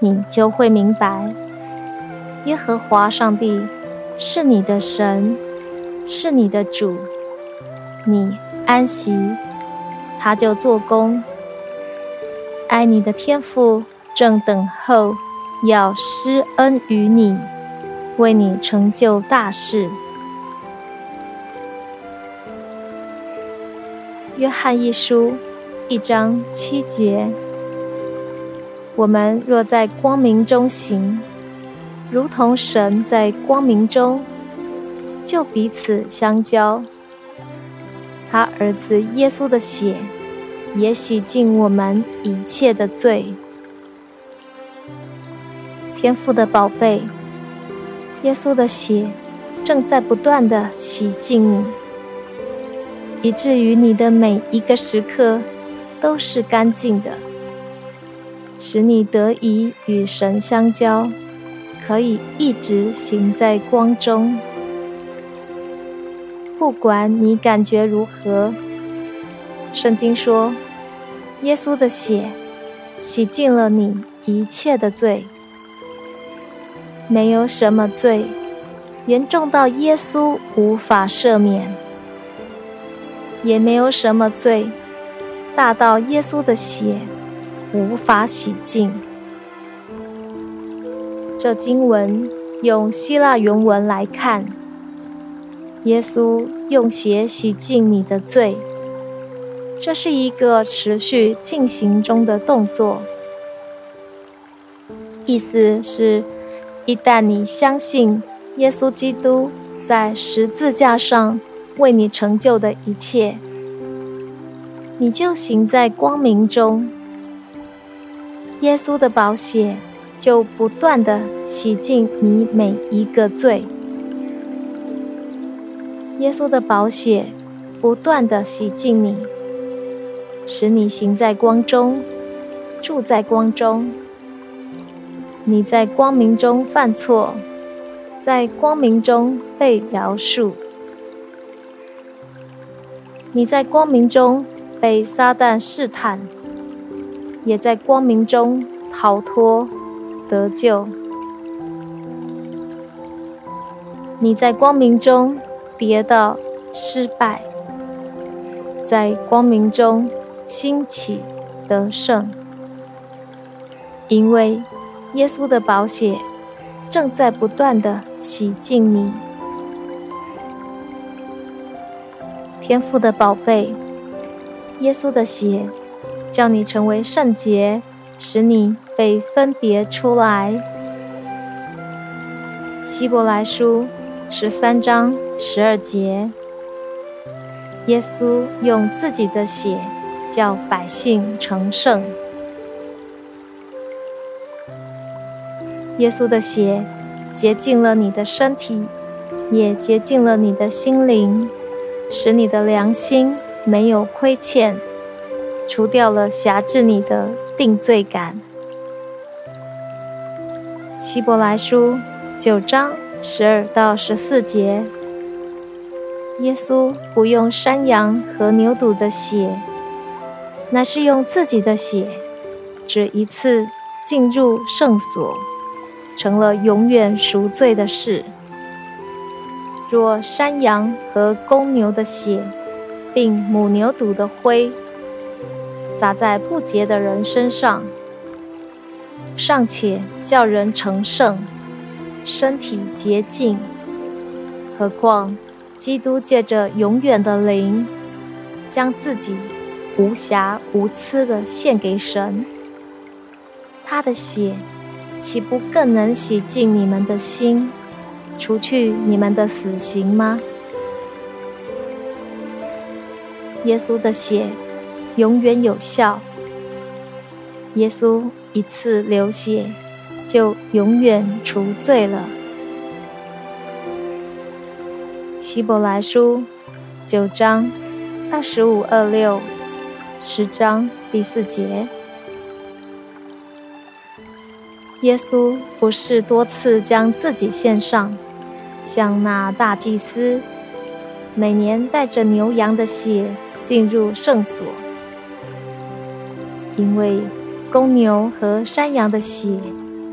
你就会明白，耶和华上帝是你的神，是你的主。你安息，他就做工。爱你的天父正等候，要施恩于你，为你成就大事。约翰一书一章七节。我们若在光明中行，如同神在光明中，就彼此相交。他儿子耶稣的血也洗净我们一切的罪。天父的宝贝，耶稣的血正在不断的洗净你，以至于你的每一个时刻都是干净的。使你得以与神相交，可以一直行在光中。不管你感觉如何，圣经说，耶稣的血洗净了你一切的罪。没有什么罪严重到耶稣无法赦免，也没有什么罪大到耶稣的血。无法洗净。这经文用希腊原文来看，耶稣用血洗净你的罪，这是一个持续进行中的动作。意思是，一旦你相信耶稣基督在十字架上为你成就的一切，你就行在光明中。耶稣的宝血就不断的洗净你每一个罪。耶稣的宝血不断的洗净你，使你行在光中，住在光中。你在光明中犯错，在光明中被饶恕。你在光明中被撒旦试探。也在光明中逃脱得救。你在光明中跌倒失败，在光明中兴起得胜，因为耶稣的宝血正在不断的洗净你。天父的宝贝，耶稣的血。叫你成为圣洁，使你被分别出来。希伯来书十三章十二节，耶稣用自己的血叫百姓成圣。耶稣的血洁净了你的身体，也洁净了你的心灵，使你的良心没有亏欠。除掉了辖制你的定罪感。希伯来书九章十二到十四节，耶稣不用山羊和牛犊的血，乃是用自己的血，只一次进入圣所，成了永远赎罪的事。若山羊和公牛的血，并母牛犊的灰，洒在不洁的人身上，尚且叫人成圣，身体洁净，何况基督借着永远的灵，将自己无瑕无疵的献给神，他的血岂不更能洗净你们的心，除去你们的死刑吗？耶稣的血永远有效。耶稣一次流血，就永远除罪了。希伯来书九章二十五二六，十章第四节。耶稣不是多次将自己献上，像那大祭司每年带着牛羊的血进入圣所，因为。公牛和山羊的血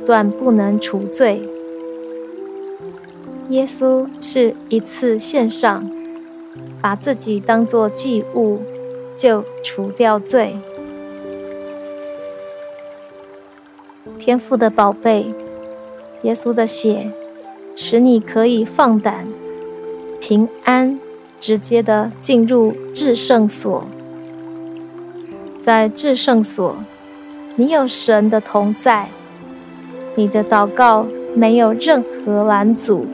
断不能除罪。耶稣是一次献上，把自己当作祭物，就除掉罪。天父的宝贝，耶稣的血使你可以放胆、平安、直接的进入至圣所，在至圣所。你有神的同在，你的祷告没有任何拦阻。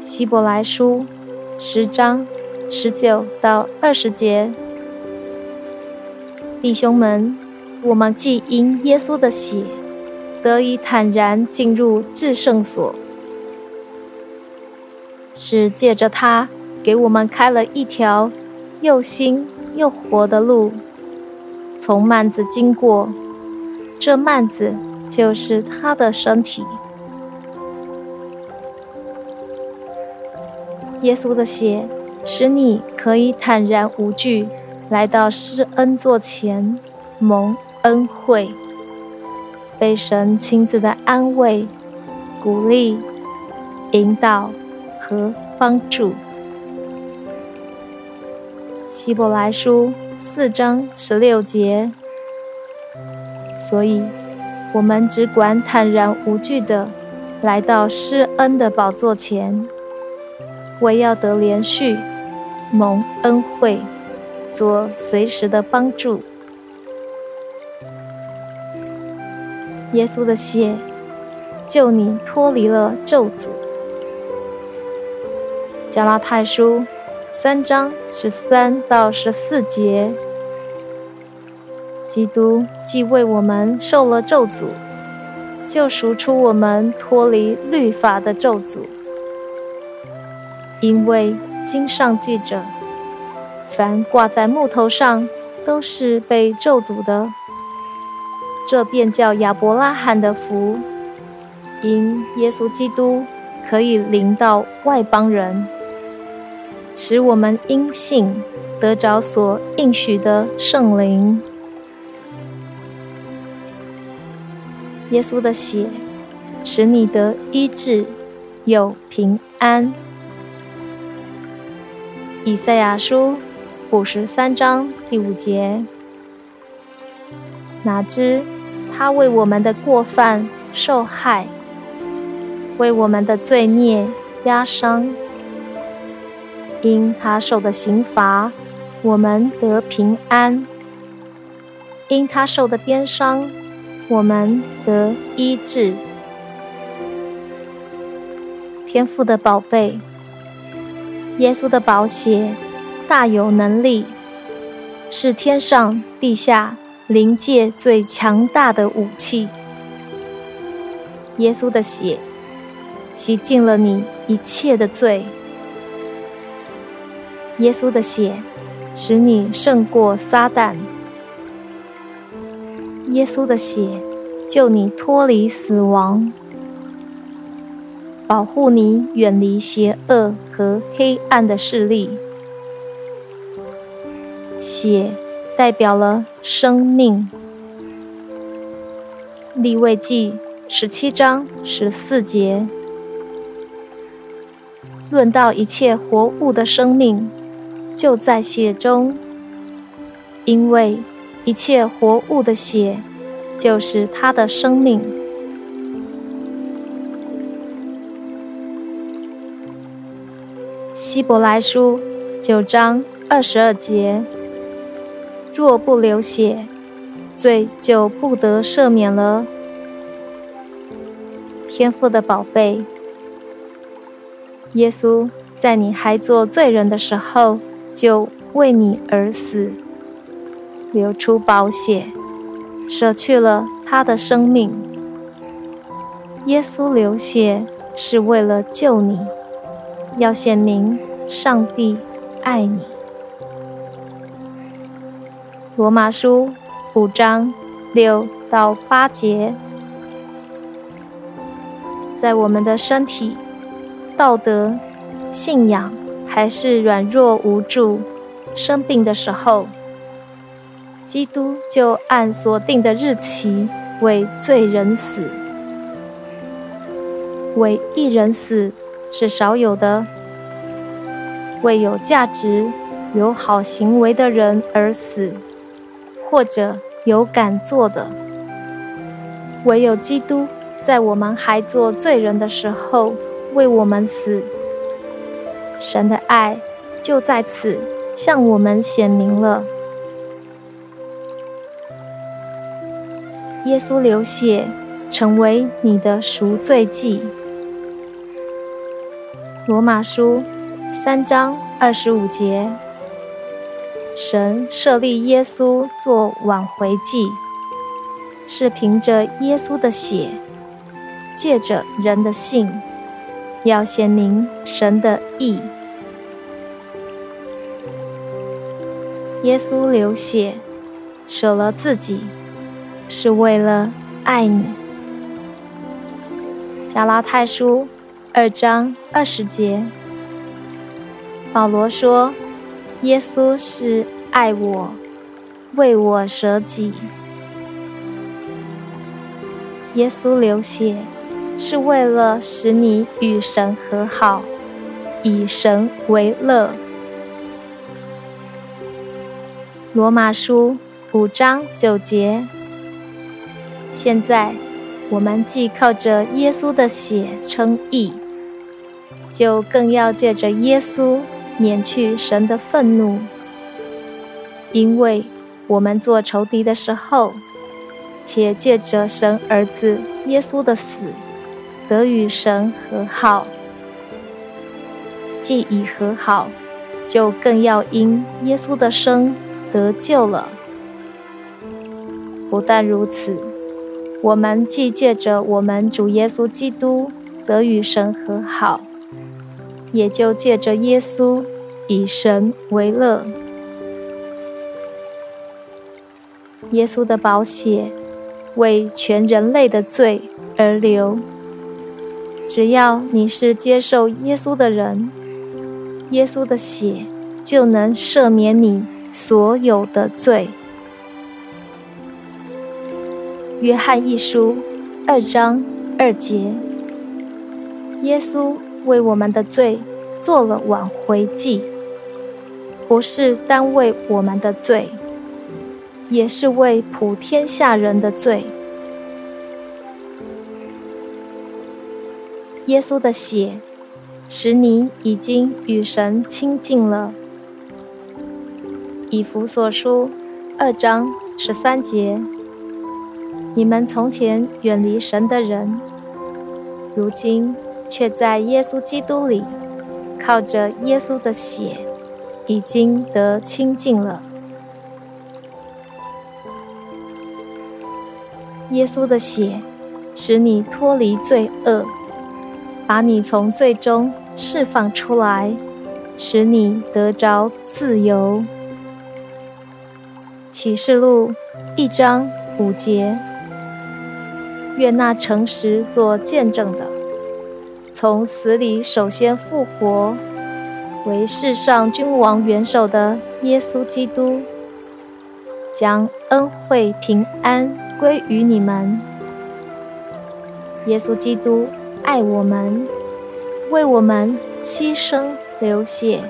希伯来书十章十九到二十节，弟兄们，我们既因耶稣的血得以坦然进入至圣所，是借着他给我们开了一条又新又活的路。从幔子经过，这幔子就是他的身体。耶稣的血使你可以坦然无惧来到施恩座前蒙恩惠，被神亲自的安慰、鼓励、引导和帮助。希伯来书。四章十六节，所以，我们只管坦然无惧的来到施恩的宝座前，为要得连续蒙恩惠，做随时的帮助。耶稣的血救你脱离了咒诅。加拉太书。三章十三到十四节，基督既为我们受了咒诅，就赎出我们脱离律法的咒诅。因为经上记着，凡挂在木头上都是被咒诅的。这便叫亚伯拉罕的福，因耶稣基督可以临到外邦人。使我们因信得着所应许的圣灵。耶稣的血使你得医治，有平安。以赛亚书五十三章第五节：哪知他为我们的过犯受害，为我们的罪孽压伤。因他受的刑罚，我们得平安；因他受的鞭伤，我们得医治。天父的宝贝，耶稣的宝血大有能力，是天上地下灵界最强大的武器。耶稣的血洗净了你一切的罪。耶稣的血使你胜过撒旦，耶稣的血救你脱离死亡，保护你远离邪恶和黑暗的势力。血代表了生命。立位记十七章十四节，论到一切活物的生命。就在血中，因为一切活物的血就是他的生命。希伯来书九章二十二节：若不流血，罪就不得赦免了。天父的宝贝，耶稣在你还做罪人的时候，就为你而死，流出宝血，舍去了他的生命。耶稣流血是为了救你，要显明上帝爱你。罗马书五章六到八节。在我们的身体、道德、信仰还是软弱无助、生病的时候，基督就按所定的日期为罪人死。为一人死是少有的，为有价值、有好行为的人而死，或者有敢做的，唯有基督。在我们还做罪人的时候，为我们死，神的爱就在此向我们显明了。耶稣流血，成为你的赎罪祭。罗马书三章二十五节，神设立耶稣做挽回祭，是凭着耶稣的血。借着人的信，要显明神的意。耶稣流血，舍了自己，是为了爱你。加拉太书二章二十节，保罗说：“耶稣是爱我，为我舍己。”耶稣流血。是为了使你与神和好，以神为乐。罗马书五章九节。现在我们既靠着耶稣的血称义，就更要借着耶稣免去神的愤怒，因为我们做仇敌的时候，且借着神儿子耶稣的死。得与神和好，既已和好，就更要因耶稣的生得救了。不但如此，我们既借着我们主耶稣基督得与神和好，也就借着耶稣以神为乐。耶稣的宝血为全人类的罪而流。只要你是接受耶稣的人，耶稣的血就能赦免你所有的罪。约翰一书二章二节，耶稣为我们的罪做了挽回祭，不是单为我们的罪，也是为普天下人的罪。耶稣的血使你已经与神亲近了。以弗所书二章十三节：你们从前远离神的人，如今却在耶稣基督里，靠着耶稣的血，已经得亲近了。耶稣的血使你脱离罪恶。把你从最终释放出来，使你得着自由。启示录一章五节，愿那诚实做见证的，从死里首先复活，为世上君王元首的耶稣基督，将恩惠平安归于你们。耶稣基督。爱我们，为我们牺牲流血，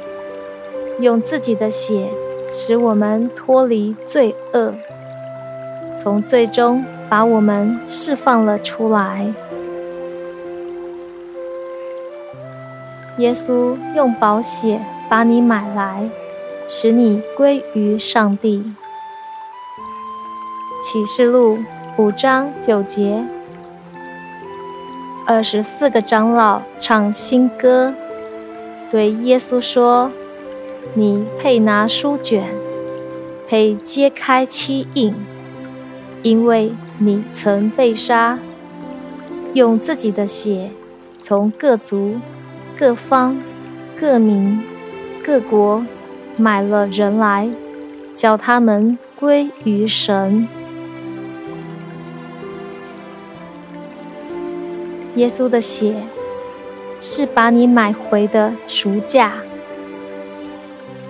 用自己的血使我们脱离罪恶，从最终把我们释放了出来。耶稣用宝血把你买来，使你归于上帝。启示录五章九节，二十四个长老唱新歌，对耶稣说：“你配拿书卷，配揭开七印，因为你曾被杀，用自己的血从各族。”各方、各民、各国买了人来，叫他们归于神。耶稣的血是把你买回的赎价。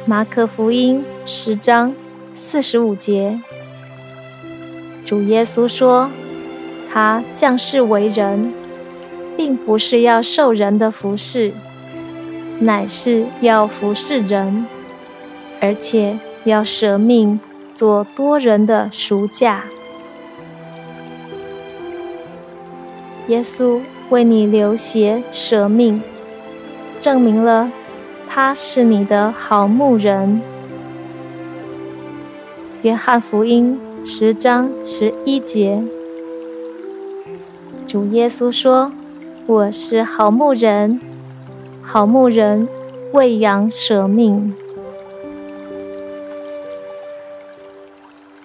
马可福音十章四十五节，主耶稣说：“他降世为人。”并不是要受人的服侍，乃是要服侍人，而且要舍命做多人的赎价。耶稣为你流血舍命，证明了他是你的好牧人。约翰福音十章十一节，主耶稣说。我是好牧人，好牧人为羊舍命。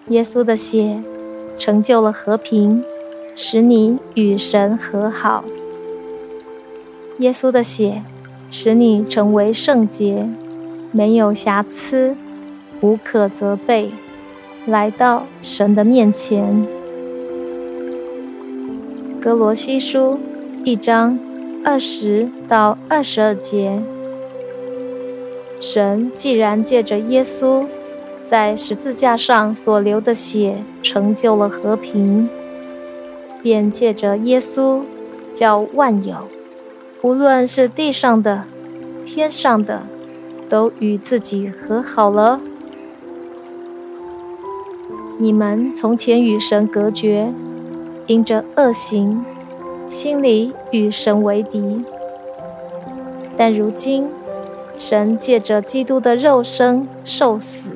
耶稣的血成就了和平，使你与神和好。耶稣的血使你成为圣洁，没有瑕疵，无可责备，来到神的面前。格罗西书。一章二十到二十二节，神既然借着耶稣在十字架上所流的血成就了和平，便借着耶稣叫万有，无论是地上的、天上的，都与自己和好了。你们从前与神隔绝，因着恶行。心里与神为敌，但如今神借着基督的肉身受死，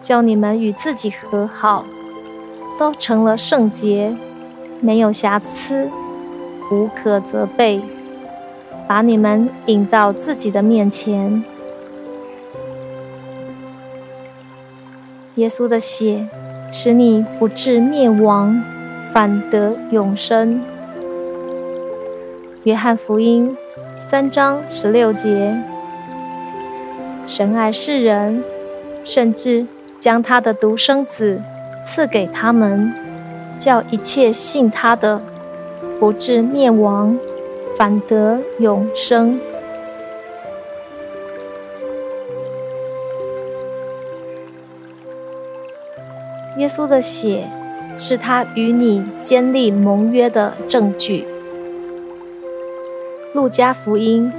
叫你们与自己和好，都成了圣洁，没有瑕疵，无可责备，把你们引到自己的面前。耶稣的血使你不至灭亡，反得永生。约翰福音三章十六节：神爱世人，甚至将他的独生子赐给他们，叫一切信他的不至灭亡，反得永生。耶稣的血是他与你坚立盟约的证据。路加福音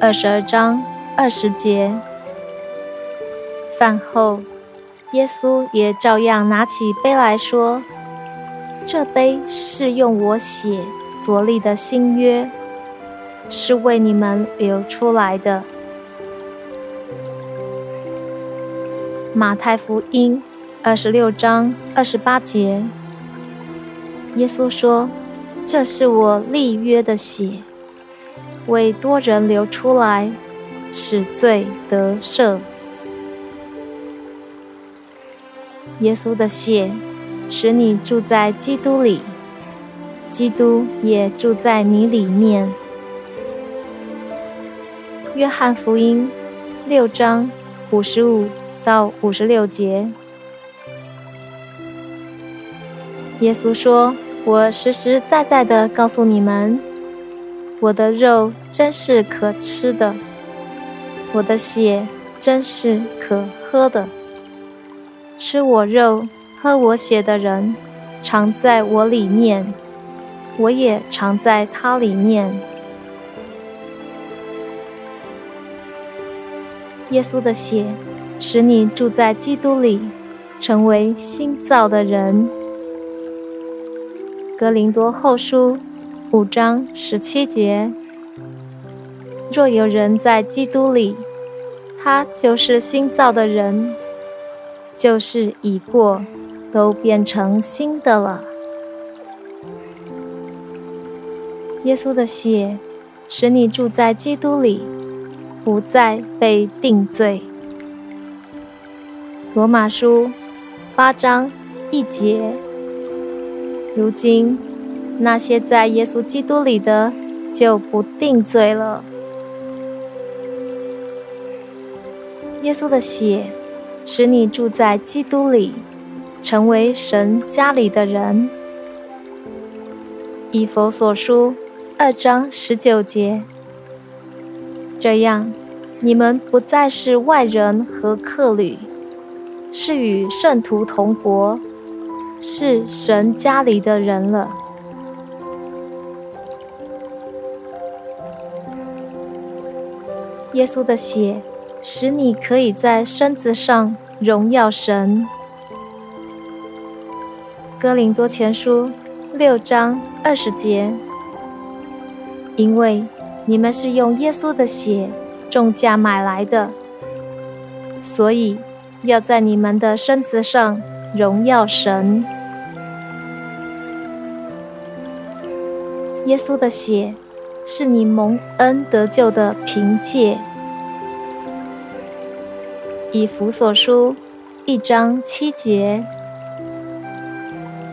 二十二章二十节，饭后，耶稣也照样拿起杯来说：“这杯是用我血所立的新约，是为你们流出来的。”马太福音二十六章二十八节，耶稣说：“这是我立约的血。”为多人流出来，使罪得赦。耶稣的血使你住在基督里，基督也住在你里面。约翰福音六章五十五到五十六节，耶稣说：“我实实在在的告诉你们。”我的肉真是可吃的，我的血真是可喝的。吃我肉、喝我血的人，常在我里面，我也常在他里面。耶稣的血使你住在基督里，成为新造的人。格林多后书五章十七节：若有人在基督里，他就是新造的人，就是已过，都变成新的了。耶稣的血使你住在基督里，不再被定罪。罗马书八章一节。如今，那些在耶稣基督里的，就不定罪了。耶稣的血使你住在基督里，成为神家里的人。以佛所书二章十九节，这样你们不再是外人和客旅，是与圣徒同国，是神家里的人了。耶稣的血使你可以在身子上荣耀神。哥林多前书六章二十节。因为你们是用耶稣的血重价买来的，所以要在你们的身子上荣耀神。耶稣的血是你蒙恩得救的凭借。以弗所书一章七节，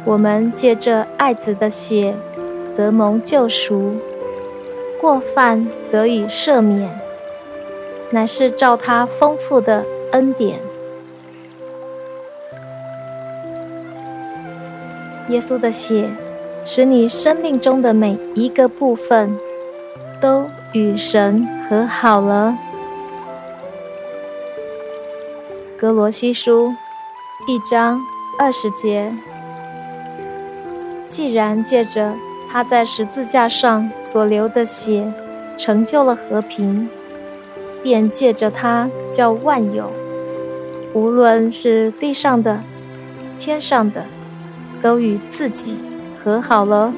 我们借着爱子的血得蒙救赎。过犯得以赦免，乃是照他丰富的恩典。耶稣的血使你生命中的每一个部分都与神和好了。格罗西书一章二十节，既然借着。他在十字架上所流的血，成就了和平，便借着他叫万有，无论是地上的、天上的，都与自己和好了。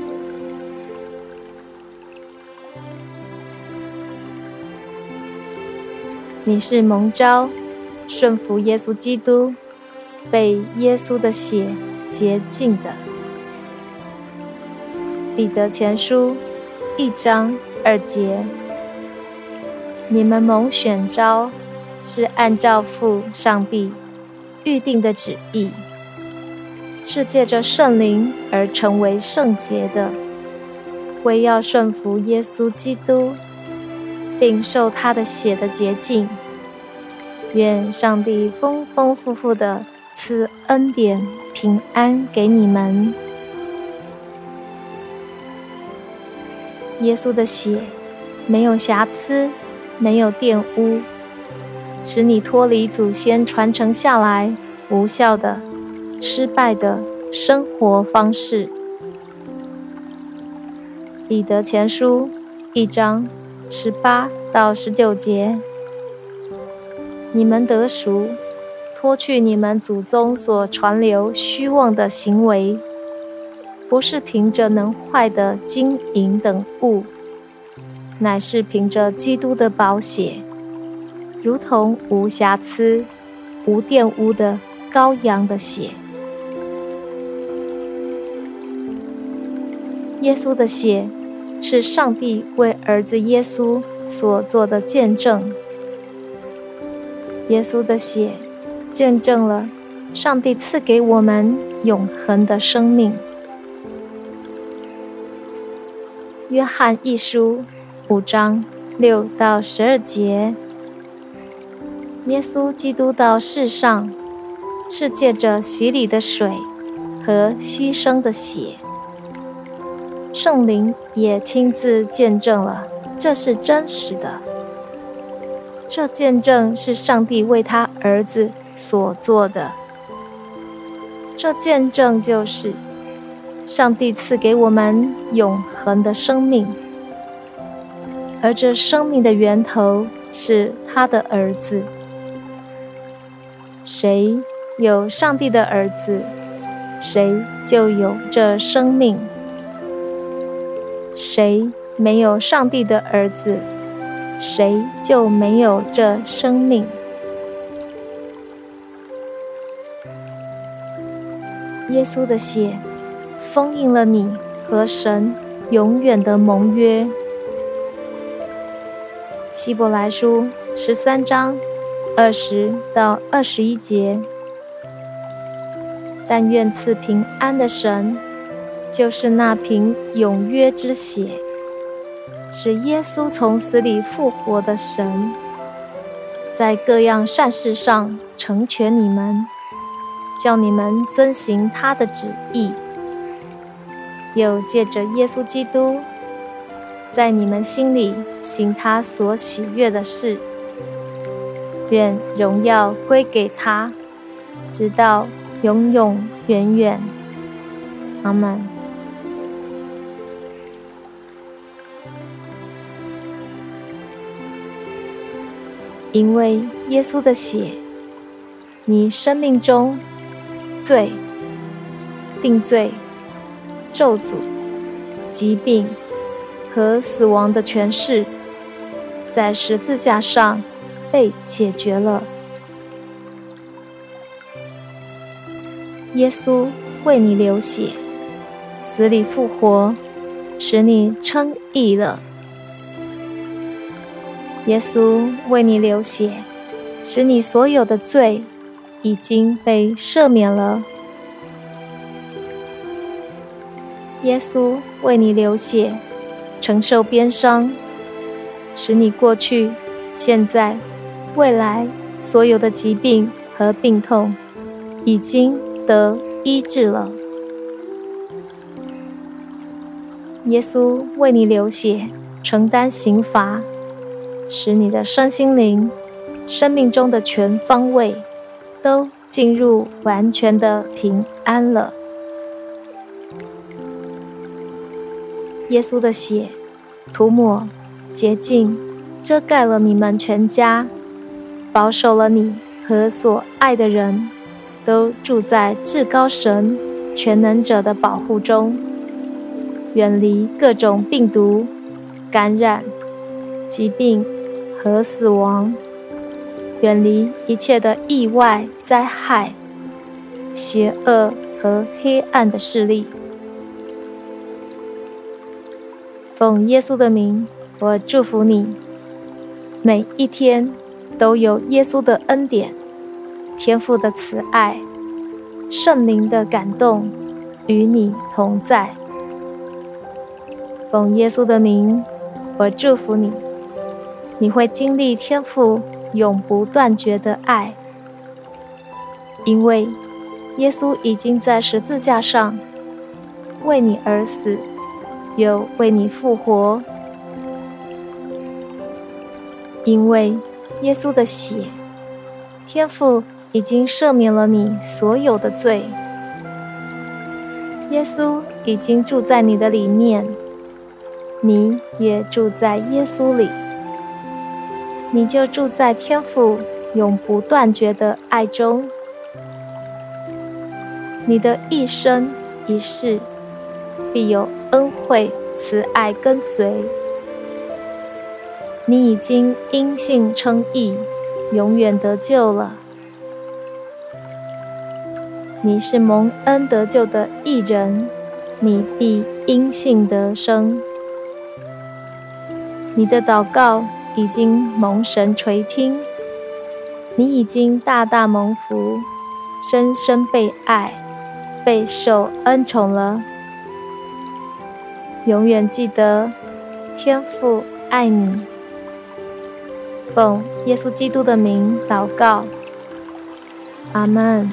你是蒙召顺服耶稣基督，被耶稣的血洁净的。彼得前书一章二节，你们蒙选召，是按照父上帝预定的旨意，是借着圣灵而成为圣洁的，为要顺服耶稣基督，并受他的血的洁净。愿上帝丰丰富富的赐恩典平安给你们。耶稣的血没有瑕疵，没有玷污，使你脱离祖先传承下来无效的、失败的生活方式。彼得前书一章十八到十九节：你们得赎，脱去你们祖宗所传流虚妄的行为。不是凭着能坏的金银等物，乃是凭着基督的宝血，如同无瑕疵、无玷污的羔羊的血。耶稣的血是上帝为儿子耶稣所做的见证。耶稣的血见证了上帝赐给我们永恒的生命。约翰一书五章六到十二节：耶稣基督到世上，是借着洗礼的水和牺牲的血。圣灵也亲自见证了，这是真实的。这见证是上帝为他儿子所做的。这见证就是。上帝赐给我们永恒的生命，而这生命的源头是他的儿子。谁有上帝的儿子，谁就有这生命。谁没有上帝的儿子，谁就没有这生命。耶稣的血封印了你和神永远的盟约。希伯来书十三章二十到二十一节。但愿赐平安的神，就是那瓶永约之血，使耶稣从死里复活的神，在各样善事上成全你们，叫你们遵行他的旨意，又借着耶稣基督，在你们心里行他所喜悦的事。愿荣耀归给他，直到。永永远远，阿门。因为耶稣的血，你生命中罪、定罪、咒诅、疾病和死亡的权势，在十字架上被解决了。耶稣为你流血，死里复活，使你称义了。耶稣为你流血，使你所有的罪已经被赦免了。耶稣为你流血，承受鞭伤，使你过去、现在、未来所有的疾病和病痛已经。得医治了。耶稣为你流血，承担刑罚，使你的身心灵、生命中的全方位都进入完全的平安了。耶稣的血涂抹、洁净、遮盖了你们全家，保守了你和所爱的人。都住在至高神全能者的保护中，远离各种病毒、感染、疾病和死亡，远离一切的意外灾害、邪恶和黑暗的势力。奉耶稣的名，我祝福你，每一天都有耶稣的恩典。天父的慈爱，圣灵的感动，与你同在。奉耶稣的名，我祝福你，你会经历天父永不断绝的爱，因为耶稣已经在十字架上为你而死，又为你复活。因为耶稣的血，天父。已经赦免了你所有的罪，耶稣已经住在你的里面，你也住在耶稣里，你就住在天父永不断绝的爱中，你的一生一世必有恩惠慈爱跟随，你已经因信称义，永远得救了。你是蒙恩得救的义人，你必因信得生。你的祷告已经蒙神垂听，你已经大大蒙福，深深被爱，备受恩宠了。永远记得，天父爱你。奉耶稣基督的名祷告，阿门。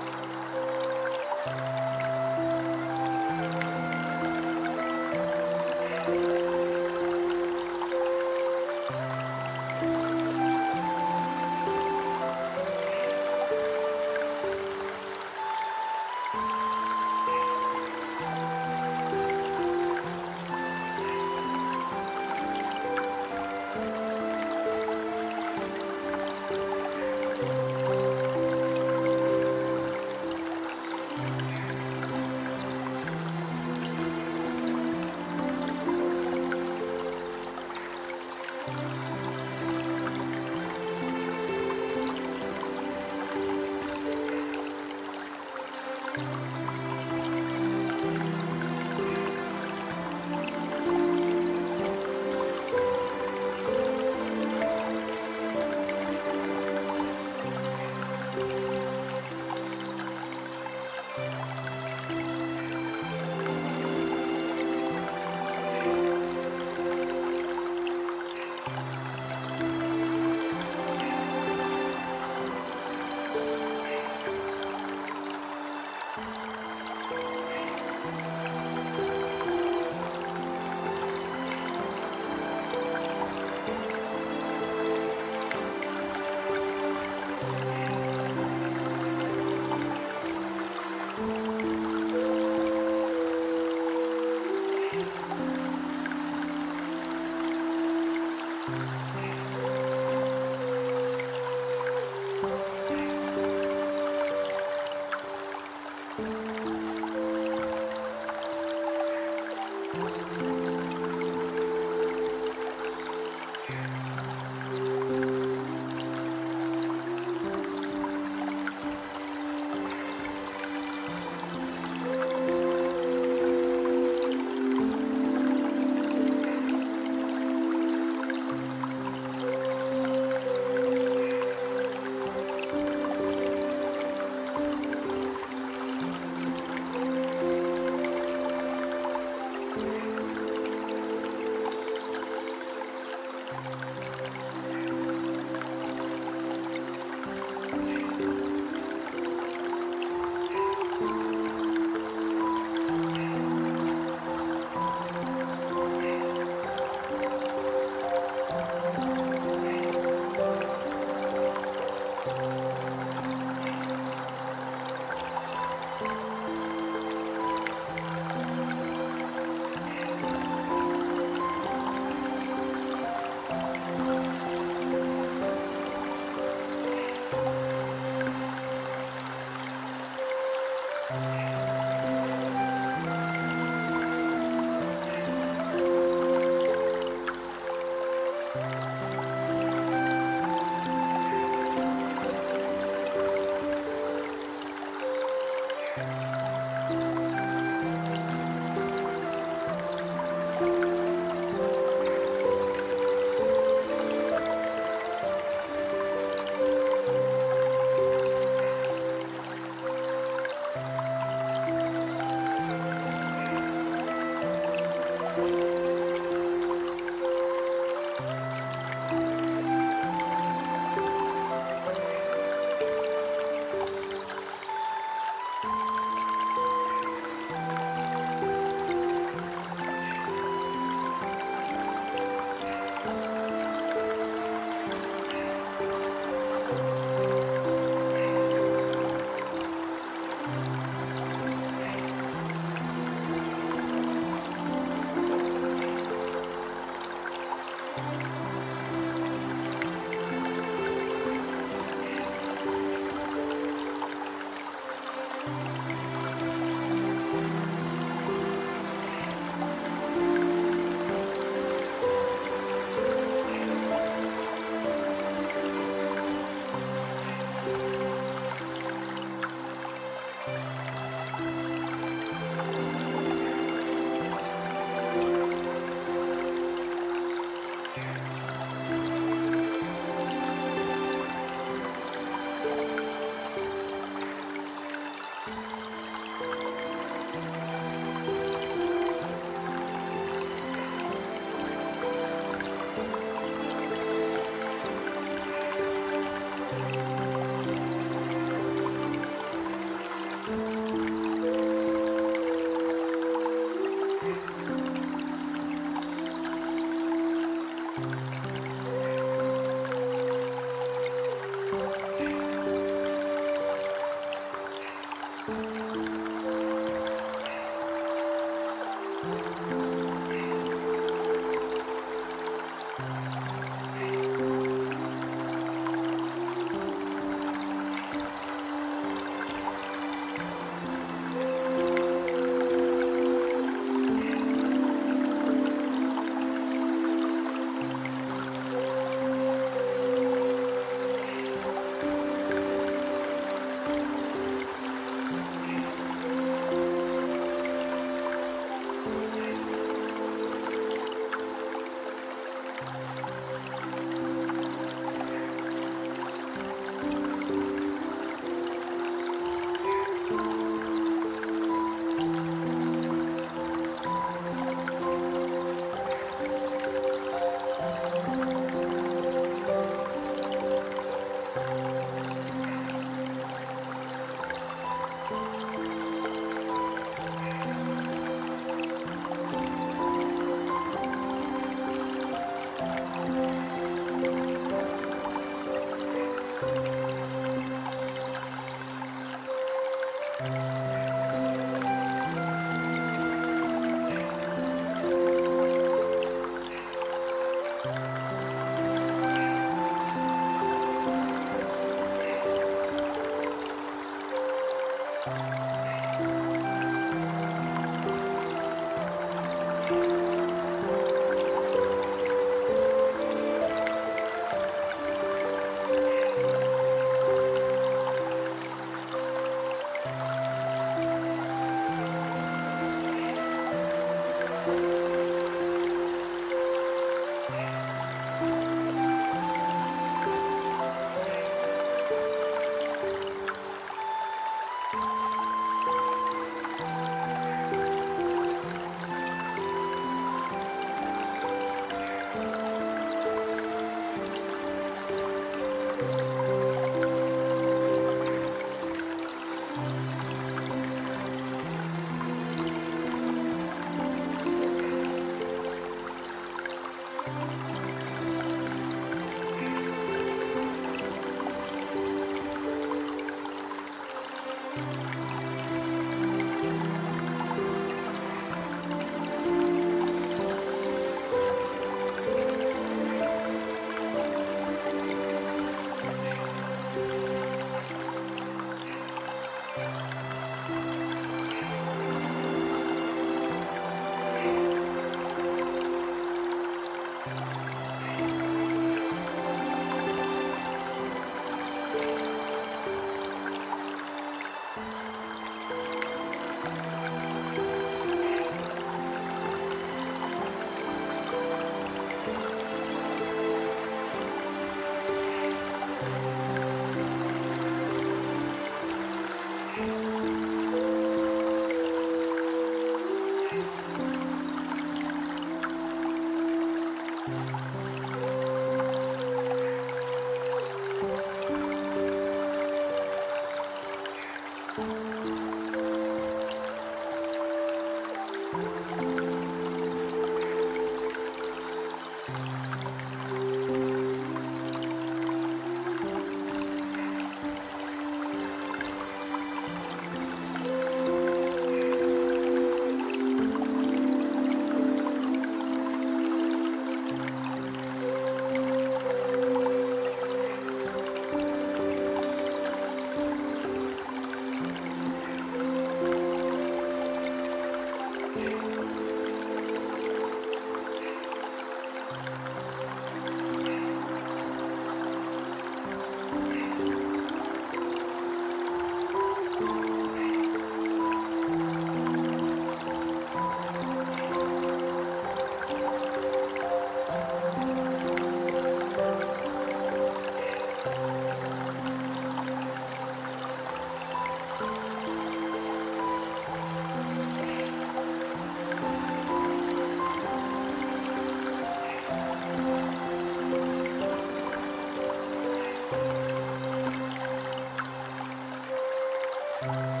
Bye.